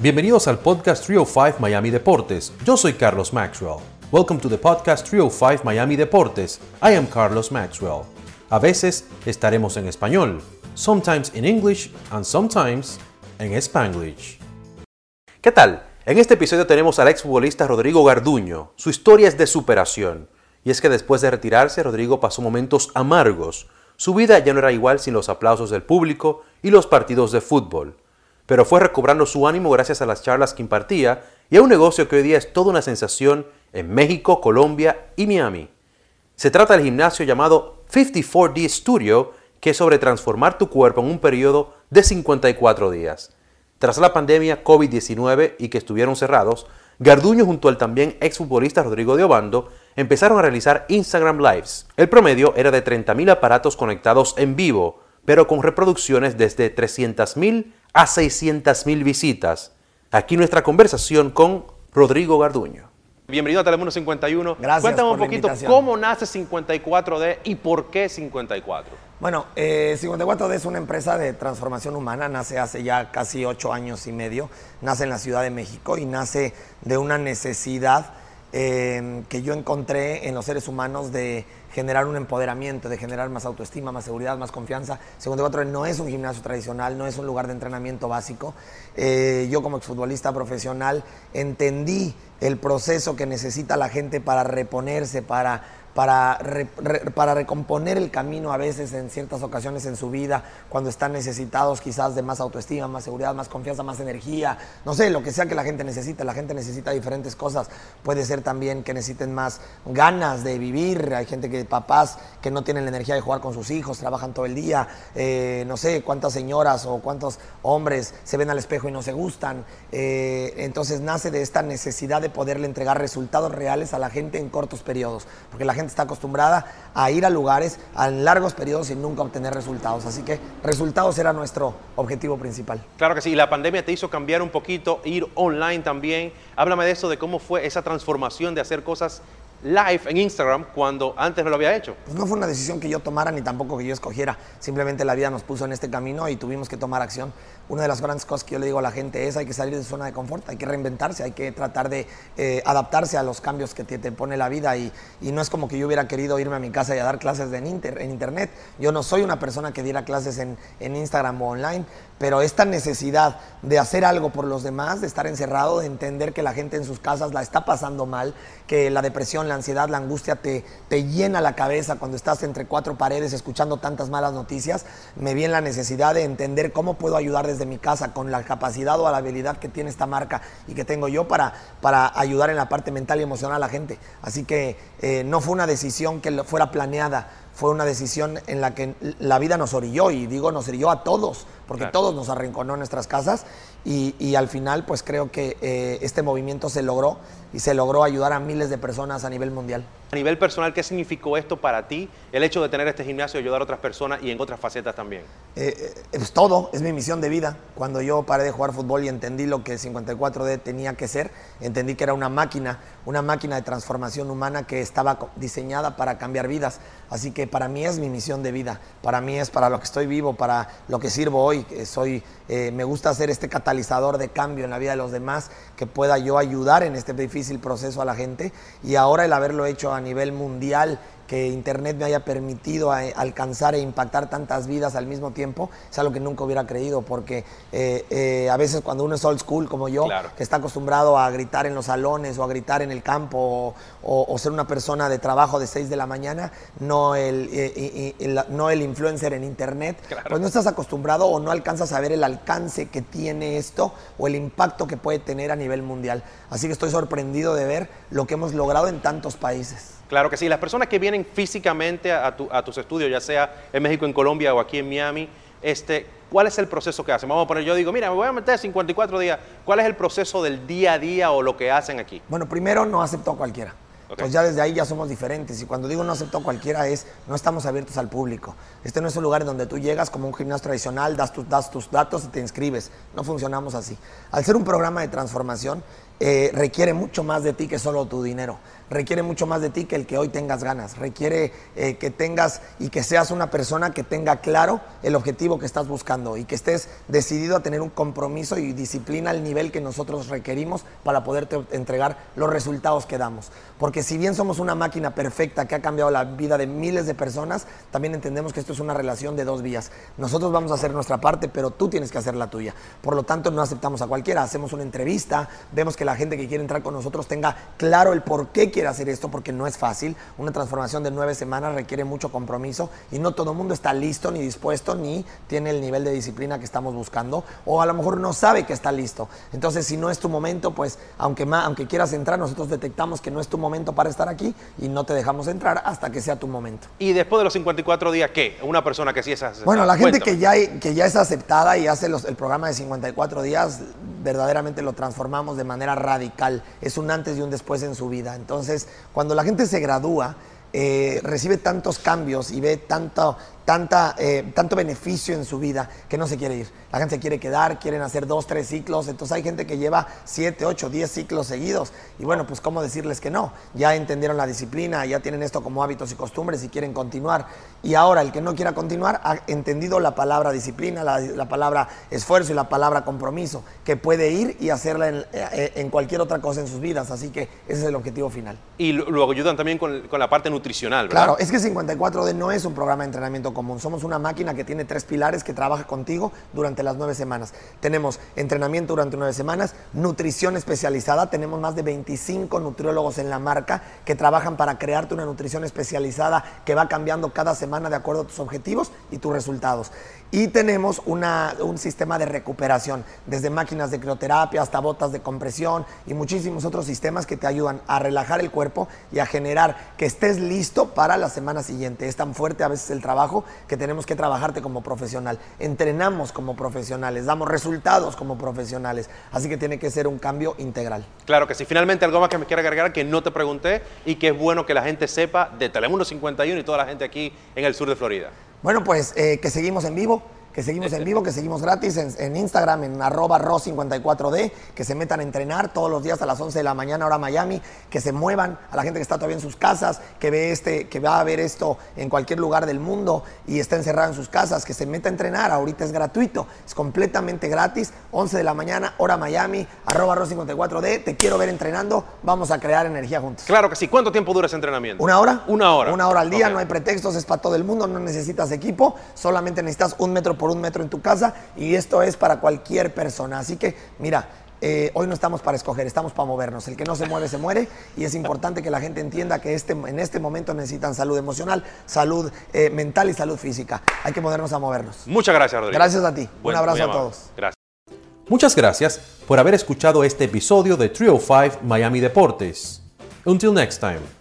Bienvenidos al podcast 305 Miami Deportes. Yo soy Carlos Maxwell. Welcome to the podcast 305 Miami Deportes. I am Carlos Maxwell. A veces estaremos en español, sometimes in English and sometimes en Spanglish. ¿Qué tal? En este episodio tenemos al exfutbolista Rodrigo Garduño. Su historia es de superación. Y es que después de retirarse, Rodrigo pasó momentos amargos. Su vida ya no era igual sin los aplausos del público y los partidos de fútbol pero fue recobrando su ánimo gracias a las charlas que impartía y a un negocio que hoy día es toda una sensación en México, Colombia y Miami. Se trata del gimnasio llamado 54D Studio, que es sobre transformar tu cuerpo en un periodo de 54 días. Tras la pandemia COVID-19 y que estuvieron cerrados, Garduño junto al también exfutbolista Rodrigo de Obando empezaron a realizar Instagram Lives. El promedio era de 30.000 aparatos conectados en vivo, pero con reproducciones desde 300.000 a 600.000 visitas. Aquí nuestra conversación con Rodrigo Garduño. Bienvenido a Telemundo 51. Gracias. Cuéntame un poquito cómo nace 54D y por qué 54. Bueno, eh, 54D es una empresa de transformación humana, nace hace ya casi ocho años y medio, nace en la Ciudad de México y nace de una necesidad eh, que yo encontré en los seres humanos de generar un empoderamiento, de generar más autoestima, más seguridad, más confianza. 54D no es un gimnasio tradicional, no es un lugar de entrenamiento básico. Eh, yo como exfutbolista profesional entendí el proceso que necesita la gente para reponerse, para para, para recomponer el camino a veces en ciertas ocasiones en su vida, cuando están necesitados quizás de más autoestima, más seguridad, más confianza, más energía, no sé, lo que sea que la gente necesita, la gente necesita diferentes cosas, puede ser también que necesiten más ganas de vivir, hay gente que, papás que no tienen la energía de jugar con sus hijos, trabajan todo el día, eh, no sé cuántas señoras o cuántos hombres se ven al espejo y no se gustan, eh, entonces nace de esta necesidad de poderle entregar resultados reales a la gente en cortos periodos, porque la gente está acostumbrada a ir a lugares a largos periodos y nunca obtener resultados. Así que resultados era nuestro objetivo principal. Claro que sí, la pandemia te hizo cambiar un poquito, ir online también. Háblame de eso, de cómo fue esa transformación de hacer cosas live en Instagram cuando antes no lo había hecho. Pues no fue una decisión que yo tomara ni tampoco que yo escogiera. Simplemente la vida nos puso en este camino y tuvimos que tomar acción. Una de las grandes cosas que yo le digo a la gente es hay que salir de su zona de confort, hay que reinventarse, hay que tratar de eh, adaptarse a los cambios que te, te pone la vida y, y no es como que yo hubiera querido irme a mi casa y a dar clases en, inter- en internet. Yo no soy una persona que diera clases en, en Instagram o online, pero esta necesidad de hacer algo por los demás, de estar encerrado, de entender que la gente en sus casas la está pasando mal, que la depresión, la ansiedad, la angustia te, te llena la cabeza cuando estás entre cuatro paredes escuchando tantas malas noticias, me vi en la necesidad de entender cómo puedo ayudar desde mi casa con la capacidad o la habilidad que tiene esta marca y que tengo yo para, para ayudar en la parte mental y emocional a la gente. Así que eh, no fue una decisión que fuera planeada, fue una decisión en la que la vida nos orilló y digo nos orilló a todos, porque Claro. todos nos arrinconó en nuestras casas y, y al final pues creo que eh, este movimiento se logró y se logró ayudar a miles de personas a nivel mundial. A nivel personal, ¿qué significó esto para ti? El hecho de tener este gimnasio y ayudar a otras personas y en otras facetas también. Eh, eh, es todo, es mi misión de vida. Cuando yo paré de jugar fútbol y entendí lo que 54D tenía que ser, entendí que era una máquina, una máquina de transformación humana que estaba diseñada para cambiar vidas. Así que para mí es mi misión de vida, para mí es para lo que estoy vivo, para lo que sirvo hoy. Soy, eh, me gusta ser este catalizador de cambio en la vida de los demás, que pueda yo ayudar en este difícil proceso a la gente. Y ahora el haberlo hecho a nivel mundial que Internet me haya permitido a- alcanzar e impactar tantas vidas al mismo tiempo, es algo que nunca hubiera creído, porque eh, eh, a veces cuando uno es old school como yo, Claro. que está acostumbrado a gritar en los salones o a gritar en el campo o, o- o ser una persona de trabajo de 6 de la mañana, no el, eh, no el influencer en Internet, Claro. pues no estás acostumbrado o no alcanzas a ver el alcance que tiene esto o el impacto que puede tener a nivel mundial. Así que estoy sorprendido de ver lo que hemos logrado en tantos países. Claro que sí. Las personas que vienen físicamente a, tu- a tus estudios, ya sea en México, en Colombia o aquí en Miami, este, ¿cuál es el proceso que hacen? Vamos a poner, yo digo, mira, me voy a meter 54 días. ¿Cuál es el proceso del día a día o lo que hacen aquí? Bueno, primero no aceptó a cualquiera. Ok. Pues ya desde ahí ya somos diferentes. Y cuando digo no aceptó a cualquiera es no estamos abiertos al público. Este no es un lugar en donde tú llegas como un gimnasio tradicional, das, tus das tus datos y te inscribes. No funcionamos así. Al ser un programa de transformación, eh, requiere mucho más de ti que solo tu dinero requiere mucho más de ti que el que hoy tengas ganas. Requiere eh, que tengas y que seas una persona que tenga claro el objetivo que estás buscando y que estés decidido a tener un compromiso y disciplina al nivel que nosotros requerimos para poderte entregar los resultados que damos. Porque si bien somos una máquina perfecta que ha cambiado la vida de miles de personas, también entendemos que esto es una relación de dos vías. Nosotros vamos a hacer nuestra parte, pero tú tienes que hacer la tuya. Por lo tanto, no aceptamos a cualquiera. Hacemos una entrevista, vemos que la gente que quiere entrar con nosotros tenga claro el por qué quiere hacer esto porque no es fácil. Una transformación de nueve semanas requiere mucho compromiso y no todo el mundo está listo ni dispuesto ni tiene el nivel de disciplina que estamos buscando o a lo mejor no sabe que está listo. Entonces, si no es tu momento, pues aunque, aunque quieras entrar, nosotros detectamos que no es tu momento para estar aquí y no te dejamos entrar hasta que sea tu momento. ¿Y después de los 54 días qué? Una persona que sí es aceptada. Bueno, la gente que ya, que ya es aceptada y hace el programa de 54 días, verdaderamente lo transformamos de manera radical. Es un antes y un después en su vida. Entonces, cuando la gente se gradúa, eh, recibe tantos cambios y ve tanto, tanta, eh, tanto beneficio en su vida que no se quiere ir. La gente se quiere quedar, quieren hacer dos, tres ciclos. Entonces hay gente que lleva siete, ocho, diez ciclos seguidos. Y bueno, pues cómo decirles que no. Ya entendieron la disciplina, ya tienen esto como hábitos y costumbres y quieren continuar. Y ahora el que no quiera continuar ha entendido la palabra disciplina, la, palabra esfuerzo y la palabra compromiso, que puede ir y hacerla en, eh, en, cualquier otra cosa en sus vidas. Así que ese es el objetivo final. Y luego ayudan también con, con la parte nutricional, ¿verdad? Claro, es que 54D no es un programa de entrenamiento somos una máquina que tiene tres pilares que trabaja contigo durante las nueve semanas. Tenemos entrenamiento durante nueve semanas, nutrición especializada. Tenemos más de 25 nutriólogos en la marca que trabajan para crearte una nutrición especializada que va cambiando cada semana de acuerdo a tus objetivos y tus resultados. Y tenemos un sistema de recuperación, desde máquinas de crioterapia hasta botas de compresión y muchísimos otros sistemas que te ayudan a relajar el cuerpo y a generar que estés listo para la semana siguiente. Es tan fuerte a veces el trabajo que tenemos que trabajarte como profesional. Entrenamos como profesionales, damos resultados como profesionales. Así que tiene que ser un cambio integral. Claro que sí. Finalmente, algo más que me quiera agregar que no te pregunté y que es bueno que la gente sepa de Telemundo 51 y toda la gente aquí en el sur de Florida. Bueno, pues eh, que seguimos en vivo que seguimos en vivo, que seguimos gratis en, Instagram, en arroba ro54d, que se metan a entrenar todos los días a las 11 de la mañana, hora Miami, que se muevan a la gente que está todavía en sus casas, que ve este, que va a ver esto en cualquier lugar del mundo y está encerrado en sus casas, que se meta a entrenar, ahorita es gratuito, es completamente gratis, 11 de la mañana, hora Miami, arroba ro54d, te quiero ver entrenando, vamos a crear energía juntos. Claro que sí, ¿cuánto tiempo dura ese entrenamiento? ¿Una hora? Una hora. Una hora al día, no hay pretextos, es para todo el mundo, no necesitas equipo, solamente necesitas un metro por un metro en tu casa y esto es para cualquier persona. Así que, mira, eh, hoy no estamos para escoger, estamos para movernos. El que no se mueve, se muere. Y es importante que la gente entienda que este, en este momento necesitan salud emocional, salud eh, mental y salud física. Hay que movernos a movernos. Muchas gracias, Rodrigo. Gracias a ti. Un abrazo a todos. Gracias. Muchas gracias por haber escuchado este episodio de Trio 5 Miami Deportes. Until next time.